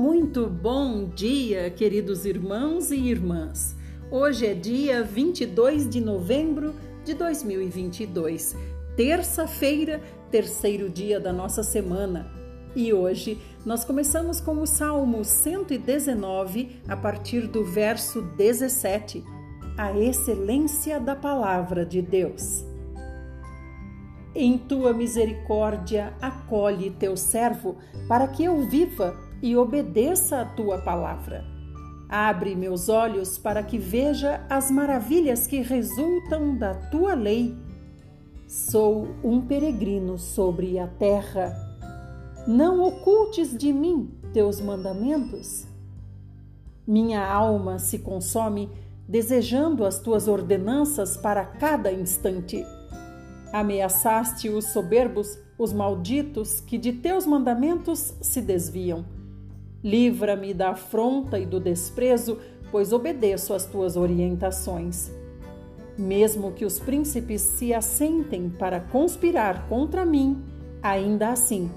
Muito bom dia, queridos irmãos e irmãs. Hoje é dia 22 de novembro de 2022, terça-feira, terceiro dia da nossa semana. E hoje nós começamos com o Salmo 119, a partir do verso 17, a excelência da palavra de Deus. Em tua misericórdia, acolhe teu servo, para que eu viva e obedeça a tua palavra. Abre meus olhos para que veja as maravilhas que resultam da tua lei. Sou um peregrino sobre a terra. Não ocultes de mim teus mandamentos. Minha alma se consome desejando as tuas ordenanças para cada instante. Ameaçaste os soberbos, os malditos que de teus mandamentos se desviam. Livra-me da afronta e do desprezo, pois obedeço às tuas orientações. Mesmo que os príncipes se assentem para conspirar contra mim, ainda assim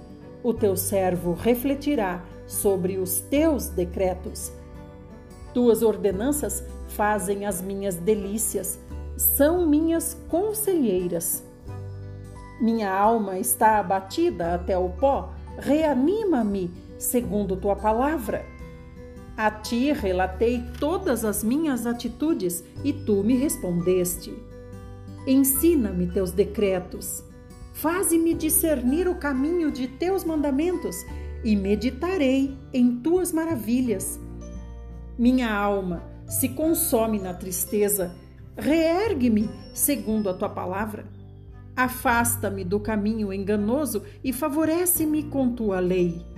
o teu servo refletirá sobre os teus decretos. Tuas ordenanças fazem as minhas delícias, são minhas conselheiras. Minha alma está abatida até o pó, reanima-me segundo tua palavra. A ti relatei todas as minhas atitudes e tu me respondeste. Ensina-me teus decretos. Faze-me discernir o caminho de teus mandamentos e meditarei em tuas maravilhas. Minha alma se consome na tristeza, reergue-me segundo a tua palavra. Afasta-me do caminho enganoso e favorece-me com tua lei.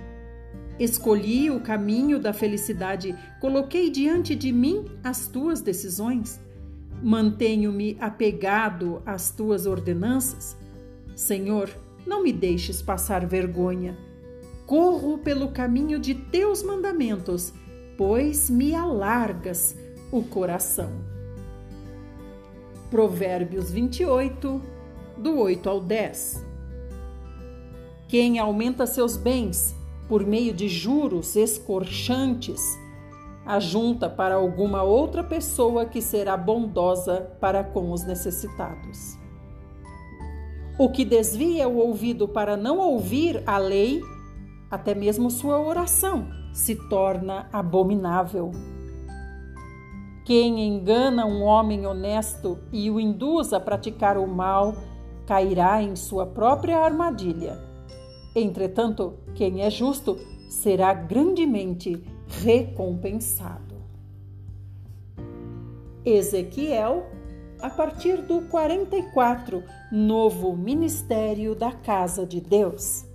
Escolhi o caminho da felicidade, coloquei diante de mim as tuas decisões. Mantenho-me apegado às tuas ordenanças. Senhor, não me deixes passar vergonha. Corro pelo caminho de teus mandamentos, pois me alargas o coração. Provérbios 28, do 8 ao 10. Quem aumenta seus bens por meio de juros escorchantes, ajunta para alguma outra pessoa que será bondosa para com os necessitados. O que desvia o ouvido para não ouvir a lei, até mesmo sua oração se torna abominável. Quem engana um homem honesto e o induz a praticar o mal, cairá em sua própria armadilha. Entretanto, quem é justo será grandemente recompensado. Ezequiel, a partir do 44, novo ministério da Casa de Deus.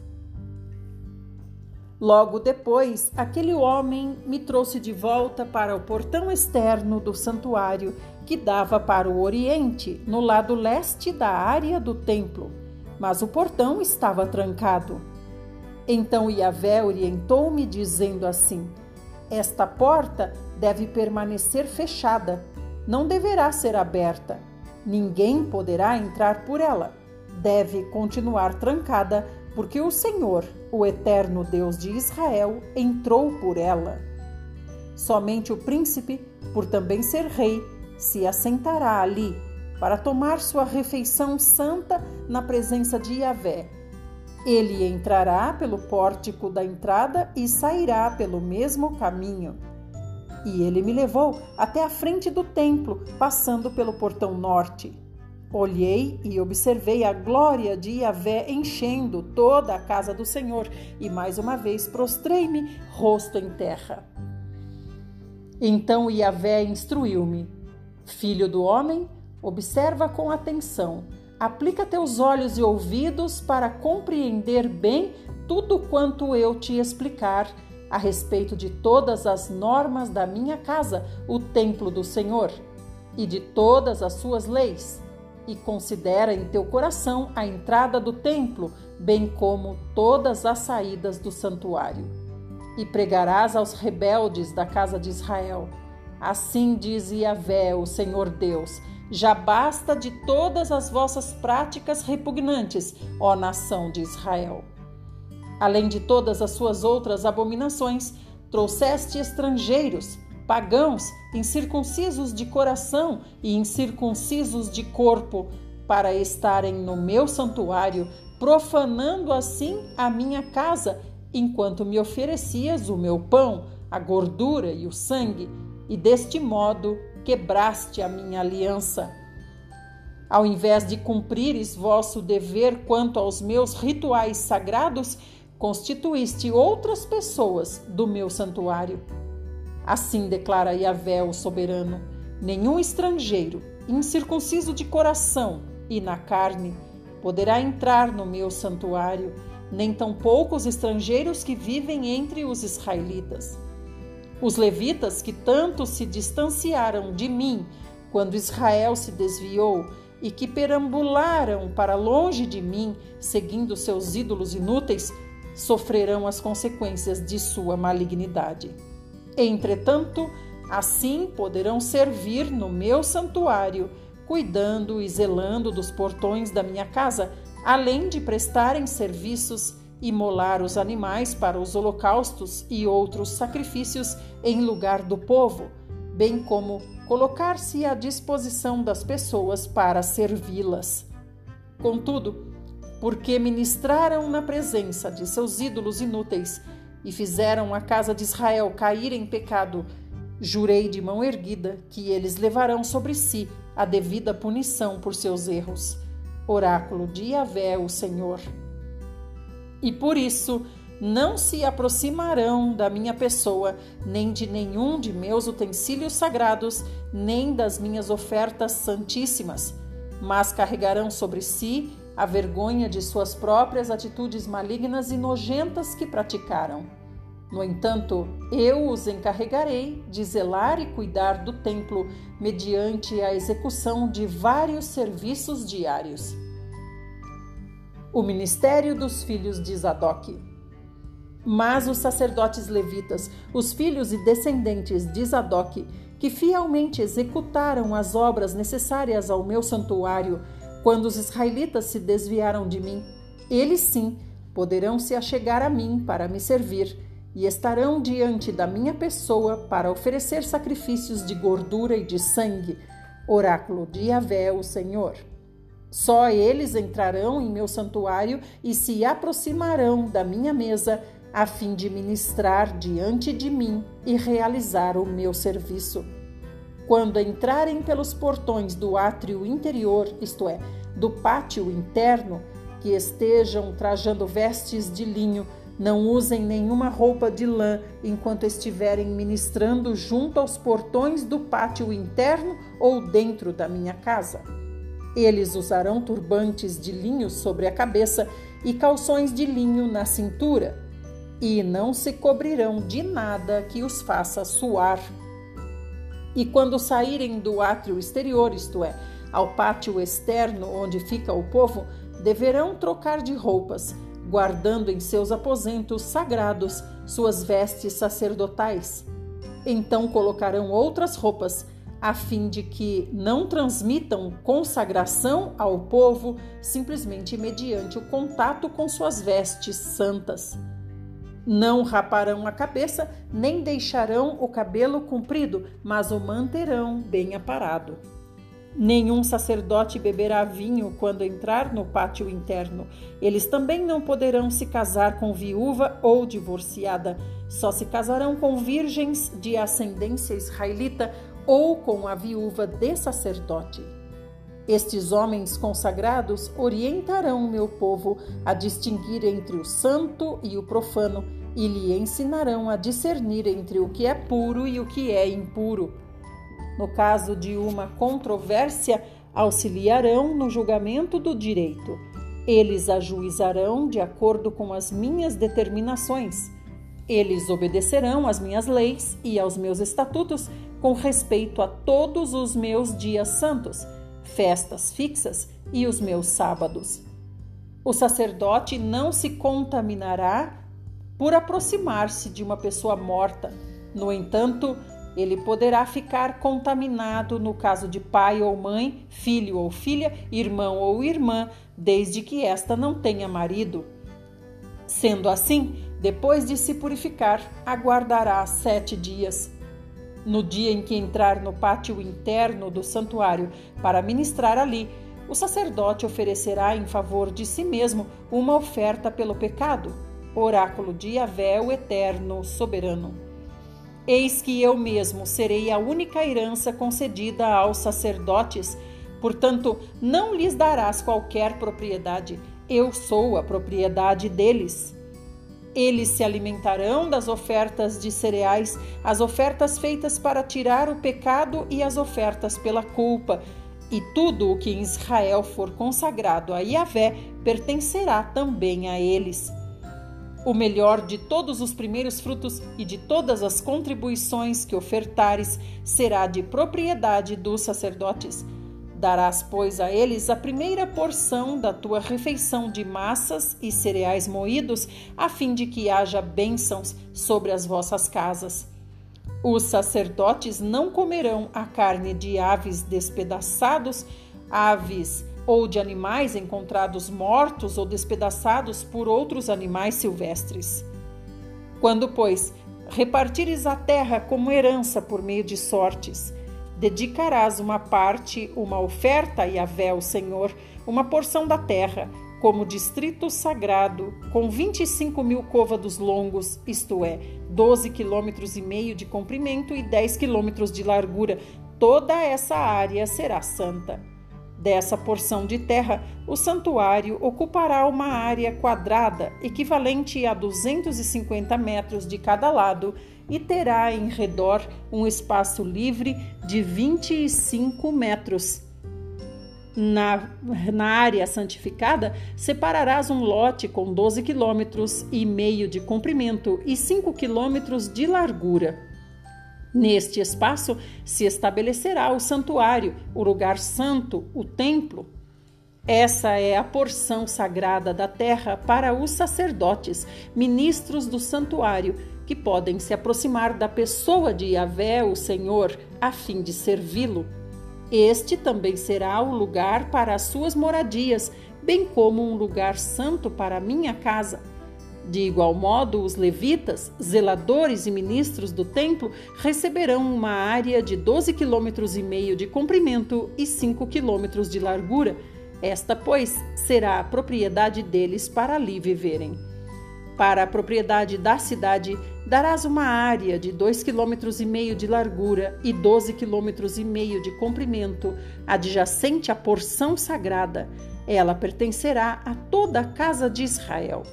Logo depois, aquele homem me trouxe de volta para o portão externo do santuário que dava para o oriente, no lado leste da área do templo, mas o portão estava trancado. Então Yahvé orientou-me, dizendo assim: Esta porta deve permanecer fechada, não deverá ser aberta. Ninguém poderá entrar por ela. Deve continuar trancada porque o Senhor, o eterno Deus de Israel, entrou por ela. Somente o príncipe, por também ser rei, se assentará ali para tomar sua refeição santa na presença de Yahvé. Ele entrará pelo pórtico da entrada e sairá pelo mesmo caminho. E ele me levou até a frente do templo, passando pelo portão norte. Olhei e observei a glória de Yahvé enchendo toda a casa do Senhor, e mais uma vez prostrei-me, rosto em terra. Então Yahvé instruiu-me: Filho do homem, observa com atenção, aplica teus olhos e ouvidos para compreender bem tudo quanto eu te explicar a respeito de todas as normas da minha casa, o templo do Senhor, e de todas as suas leis e considera em teu coração a entrada do templo, bem como todas as saídas do santuário. E pregarás aos rebeldes da casa de Israel. Assim diz Yahvé, o Senhor Deus: já basta de todas as vossas práticas repugnantes, ó nação de Israel. Além de todas as suas outras abominações, trouxeste estrangeiros, pagãos, incircuncisos de coração e incircuncisos de corpo, para estarem no meu santuário, profanando assim a minha casa, enquanto me oferecias o meu pão, a gordura e o sangue, e deste modo quebraste a minha aliança. Ao invés de cumprires vosso dever quanto aos meus rituais sagrados, constituíste outras pessoas do meu santuário. Assim declara Yahvé, o soberano: nenhum estrangeiro, incircunciso de coração e na carne, poderá entrar no meu santuário, nem tampouco os estrangeiros que vivem entre os israelitas. Os levitas que tanto se distanciaram de mim quando Israel se desviou e que perambularam para longe de mim, seguindo seus ídolos inúteis, sofrerão as consequências de sua malignidade. Entretanto, assim poderão servir no meu santuário, cuidando e zelando dos portões da minha casa, além de prestarem serviços e molar os animais para os holocaustos e outros sacrifícios em lugar do povo, bem como colocar-se à disposição das pessoas para servi-las. Contudo, porque ministraram na presença de seus ídolos inúteis e fizeram a casa de Israel cair em pecado, jurei de mão erguida que eles levarão sobre si a devida punição por seus erros. Oráculo de Yahvé, o Senhor. E por isso, não se aproximarão da minha pessoa, nem de nenhum de meus utensílios sagrados, nem das minhas ofertas santíssimas, mas carregarão sobre si a vergonha de suas próprias atitudes malignas e nojentas que praticaram. No entanto, eu os encarregarei de zelar e cuidar do templo mediante a execução de vários serviços diários. O ministério dos filhos de Zadok. Mas os sacerdotes levitas, os filhos e descendentes de Zadok, que fielmente executaram as obras necessárias ao meu santuário, quando os israelitas se desviaram de mim, eles sim poderão se achegar a mim para me servir e estarão diante da minha pessoa para oferecer sacrifícios de gordura e de sangue, oráculo de Yahvé, o Senhor. Só eles entrarão em meu santuário e se aproximarão da minha mesa a fim de ministrar diante de mim e realizar o meu serviço. Quando entrarem pelos portões do átrio interior, isto é, do pátio interno, que estejam trajando vestes de linho, não usem nenhuma roupa de lã enquanto estiverem ministrando junto aos portões do pátio interno ou dentro da minha casa. Eles usarão turbantes de linho sobre a cabeça e calções de linho na cintura e não se cobrirão de nada que os faça suar. E quando saírem do átrio exterior, isto é, ao pátio externo onde fica o povo, deverão trocar de roupas, guardando em seus aposentos sagrados suas vestes sacerdotais. Então colocarão outras roupas, a fim de que não transmitam consagração ao povo simplesmente mediante o contato com suas vestes santas. Não raparão a cabeça, nem deixarão o cabelo comprido, mas o manterão bem aparado. Nenhum sacerdote beberá vinho quando entrar no pátio interno. Eles também não poderão se casar com viúva ou divorciada. Só se casarão com virgens de ascendência israelita ou com a viúva de sacerdote. Estes homens consagrados orientarão meu povo a distinguir entre o santo e o profano e lhe ensinarão a discernir entre o que é puro e o que é impuro. No caso de uma controvérsia, auxiliarão no julgamento do direito. Eles ajuizarão de acordo com as minhas determinações. Eles obedecerão às minhas leis e aos meus estatutos com respeito a todos os meus dias santos festas fixas e os meus sábados. O sacerdote não se contaminará por aproximar-se de uma pessoa morta. No entanto, ele poderá ficar contaminado no caso de pai ou mãe, filho ou filha, irmão ou irmã, desde que esta não tenha marido. Sendo assim, Depois de se purificar, aguardará sete dias. No dia em que entrar no pátio interno do santuário para ministrar ali, o sacerdote oferecerá em favor de si mesmo uma oferta pelo pecado, oráculo de Yahvé, o eterno soberano. Eis que eu mesmo serei a única herança concedida aos sacerdotes, portanto, não lhes darás qualquer propriedade, eu sou a propriedade deles. Eles se alimentarão das ofertas de cereais, as ofertas feitas para tirar o pecado e as ofertas pela culpa, e tudo o que em Israel for consagrado a Yahvé pertencerá também a eles. O melhor de todos os primeiros frutos e de todas as contribuições que ofertares será de propriedade dos sacerdotes. Darás, pois, a eles a primeira porção da tua refeição de massas e cereais moídos, a fim de que haja bênçãos sobre as vossas casas. Os sacerdotes não comerão a carne de aves despedaçados, aves ou de animais encontrados mortos ou despedaçados por outros animais silvestres. Quando, pois, repartires a terra como herança por meio de sortes, dedicarás uma parte, uma oferta a Yahvé, o Senhor, uma porção da terra, como distrito sagrado, com 25 mil côvados longos, isto é, 12 quilômetros e meio de comprimento e 10 quilômetros de largura. Toda essa área será santa. Dessa porção de terra, o santuário ocupará uma área quadrada, equivalente a 250 metros de cada lado, e terá em redor um espaço livre de 25 metros. Na, na área santificada, separarás um lote com 12 quilômetros e meio de comprimento e 5 quilômetros de largura. Neste espaço se estabelecerá o santuário, o lugar santo, o templo. Essa é a porção sagrada da terra para os sacerdotes, ministros do santuário, que podem se aproximar da pessoa de Yahvé, o Senhor, a fim de servi-lo. Este também será o lugar para as suas moradias, bem como um lugar santo para a minha casa. De igual modo, os levitas, zeladores e ministros do templo, receberão uma área de 12 quilômetros e meio de comprimento e 5 quilômetros de largura. Esta, pois, será a propriedade deles para ali viverem. Para a propriedade da cidade darás uma área de dois quilômetros e meio de largura e doze quilômetros e meio de comprimento, adjacente à porção sagrada. Ela pertencerá a toda a casa de Israel.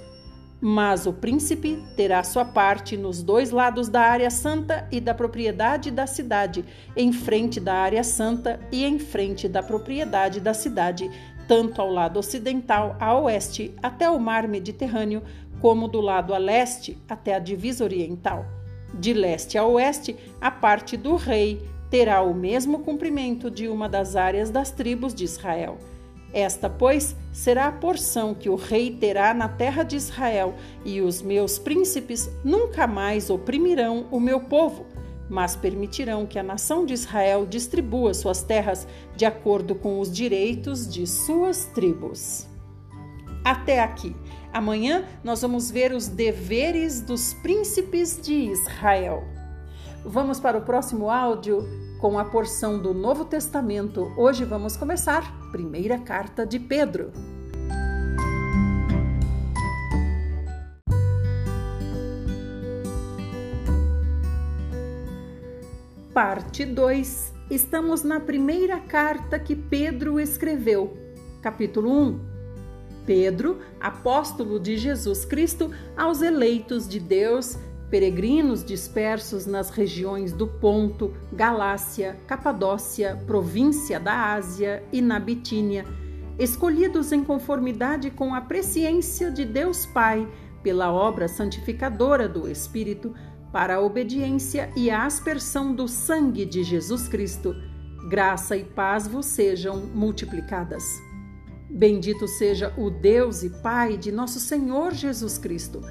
Mas o príncipe terá sua parte nos dois lados da área santa e da propriedade da cidade, em frente da área santa e em frente da propriedade da cidade, tanto ao lado ocidental a oeste até o mar Mediterrâneo, como do lado a leste até a divisa oriental. De leste a oeste, a parte do rei terá o mesmo comprimento de uma das áreas das tribos de Israel. Esta, pois, será a porção que o rei terá na terra de Israel, e os meus príncipes nunca mais oprimirão o meu povo, mas permitirão que a nação de Israel distribua suas terras de acordo com os direitos de suas tribos. Até aqui. Amanhã nós vamos ver os deveres dos príncipes de Israel. Vamos para o próximo áudio com a porção do Novo Testamento. Hoje vamos começar primeira carta de Pedro. Parte 2. Estamos na primeira carta que Pedro escreveu. Capítulo 1 Pedro, apóstolo de Jesus Cristo, aos eleitos de Deus, peregrinos dispersos nas regiões do Ponto, Galácia, Capadócia, província da Ásia e na Bitínia, escolhidos em conformidade com a presciência de Deus Pai, pela obra santificadora do Espírito, para a obediência e a aspersão do sangue de Jesus Cristo. Graça e paz vos sejam multiplicadas. Bendito seja o Deus e Pai de nosso Senhor Jesus Cristo,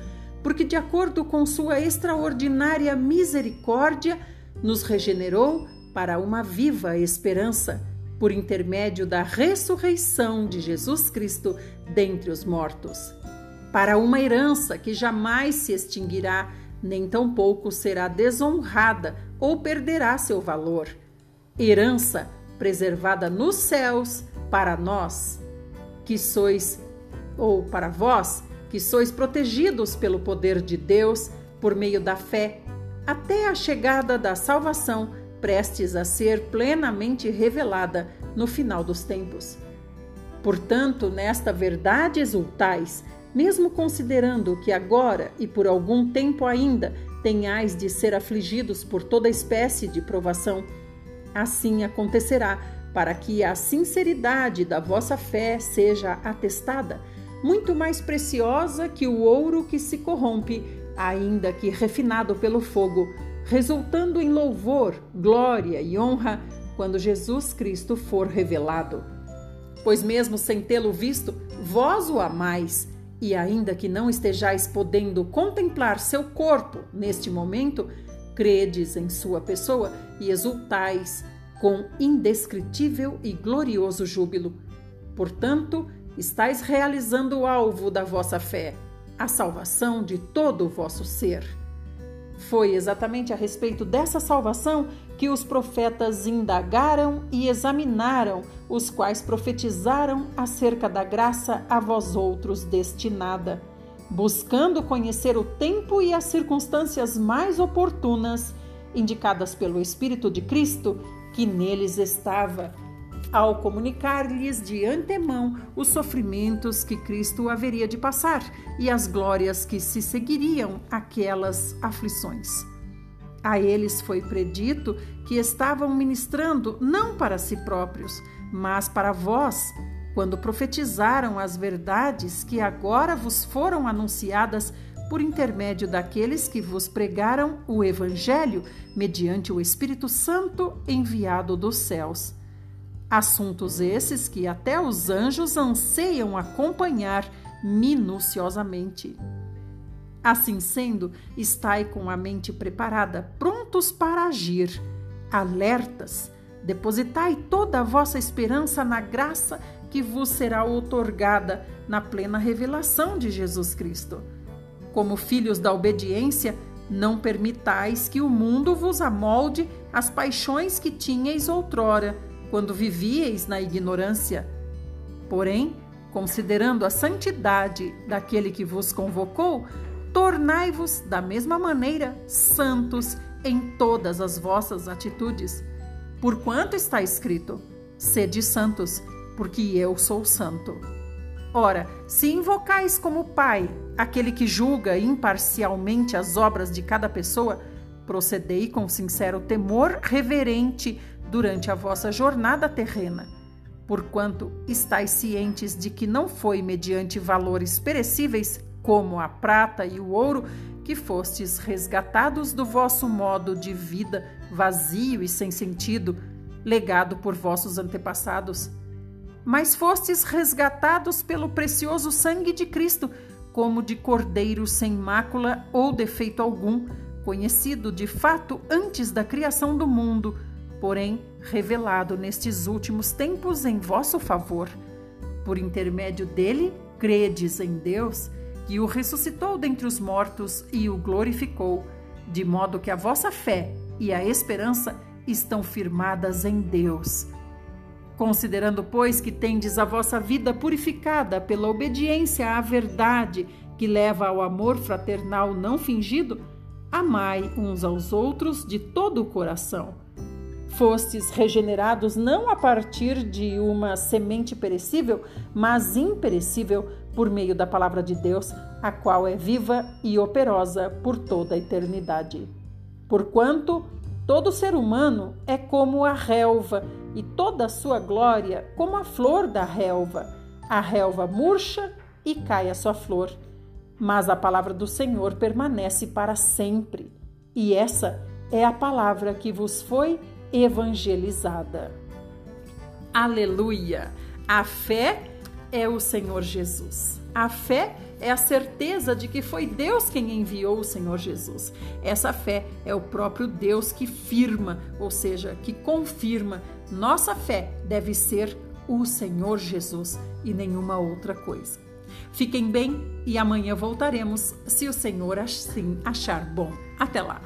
porque, de acordo com Sua extraordinária misericórdia, nos regenerou para uma viva esperança, por intermédio da ressurreição de Jesus Cristo dentre os mortos para uma herança que jamais se extinguirá, nem tampouco será desonrada ou perderá seu valor. Herança preservada nos céus para nós, que sois, ou para vós, que sois protegidos pelo poder de Deus por meio da fé, até a chegada da salvação, prestes a ser plenamente revelada no final dos tempos. Portanto, nesta verdade exultais, mesmo considerando que agora e por algum tempo ainda tenhais de ser afligidos por toda espécie de provação, assim acontecerá, para que a sinceridade da vossa fé seja atestada, muito mais preciosa que o ouro que se corrompe, ainda que refinado pelo fogo, resultando em louvor, glória e honra quando Jesus Cristo for revelado. Pois, mesmo sem tê-lo visto, vós o amais, e ainda que não estejais podendo contemplar seu corpo neste momento, credes em sua pessoa e exultais com indescritível e glorioso júbilo. Portanto, estáis realizando o alvo da vossa fé, a salvação de todo o vosso ser. Foi exatamente a respeito dessa salvação que os profetas indagaram e examinaram, os quais profetizaram acerca da graça a vós outros destinada, buscando conhecer o tempo e as circunstâncias mais oportunas, indicadas pelo Espírito de Cristo, que neles estava, ao comunicar-lhes de antemão os sofrimentos que Cristo haveria de passar e as glórias que se seguiriam aquelas aflições. A eles foi predito que estavam ministrando não para si próprios, mas para vós, quando profetizaram as verdades que agora vos foram anunciadas por intermédio daqueles que vos pregaram o Evangelho mediante o Espírito Santo enviado dos céus. Assuntos esses que até os anjos anseiam acompanhar minuciosamente. Assim sendo, estai com a mente preparada, prontos para agir, alertas, depositai toda a vossa esperança na graça que vos será otorgada na plena revelação de Jesus Cristo. Como filhos da obediência, não permitais que o mundo vos amolde as paixões que tinhais outrora, quando vivieis na ignorância. Porém, considerando a santidade daquele que vos convocou, tornai-vos da mesma maneira santos em todas as vossas atitudes. Porquanto está escrito: Sede santos, porque eu sou santo. Ora, se invocais como Pai aquele que julga imparcialmente as obras de cada pessoa, procedei com sincero temor reverente durante a vossa jornada terrena, porquanto estáis cientes de que não foi mediante valores perecíveis como a prata e o ouro, que fostes resgatados do vosso modo de vida vazio e sem sentido, legado por vossos antepassados. Mas fostes resgatados pelo precioso sangue de Cristo, como de cordeiro sem mácula ou defeito algum, conhecido de fato antes da criação do mundo, porém revelado nestes últimos tempos em vosso favor. Por intermédio dele, credes em Deus que o ressuscitou dentre os mortos e o glorificou, de modo que a vossa fé e a esperança estão firmadas em Deus. Considerando, pois, que tendes a vossa vida purificada pela obediência à verdade que leva ao amor fraternal não fingido, amai uns aos outros de todo o coração. Fostes regenerados não a partir de uma semente perecível, mas imperecível, por meio da palavra de Deus, a qual é viva e operosa por toda a eternidade. Porquanto todo ser humano é como a relva, e toda a sua glória como a flor da relva. A relva murcha e cai a sua flor, mas a palavra do Senhor permanece para sempre. E essa é a palavra que vos foi evangelizada. Aleluia! A fé é o Senhor Jesus. A fé é a certeza de que foi Deus quem enviou o Senhor Jesus. Essa fé é o próprio Deus que firma, ou seja, que confirma. Nossa fé deve ser o Senhor Jesus e nenhuma outra coisa. Fiquem bem e amanhã voltaremos, se o Senhor assim achar bom. Até lá!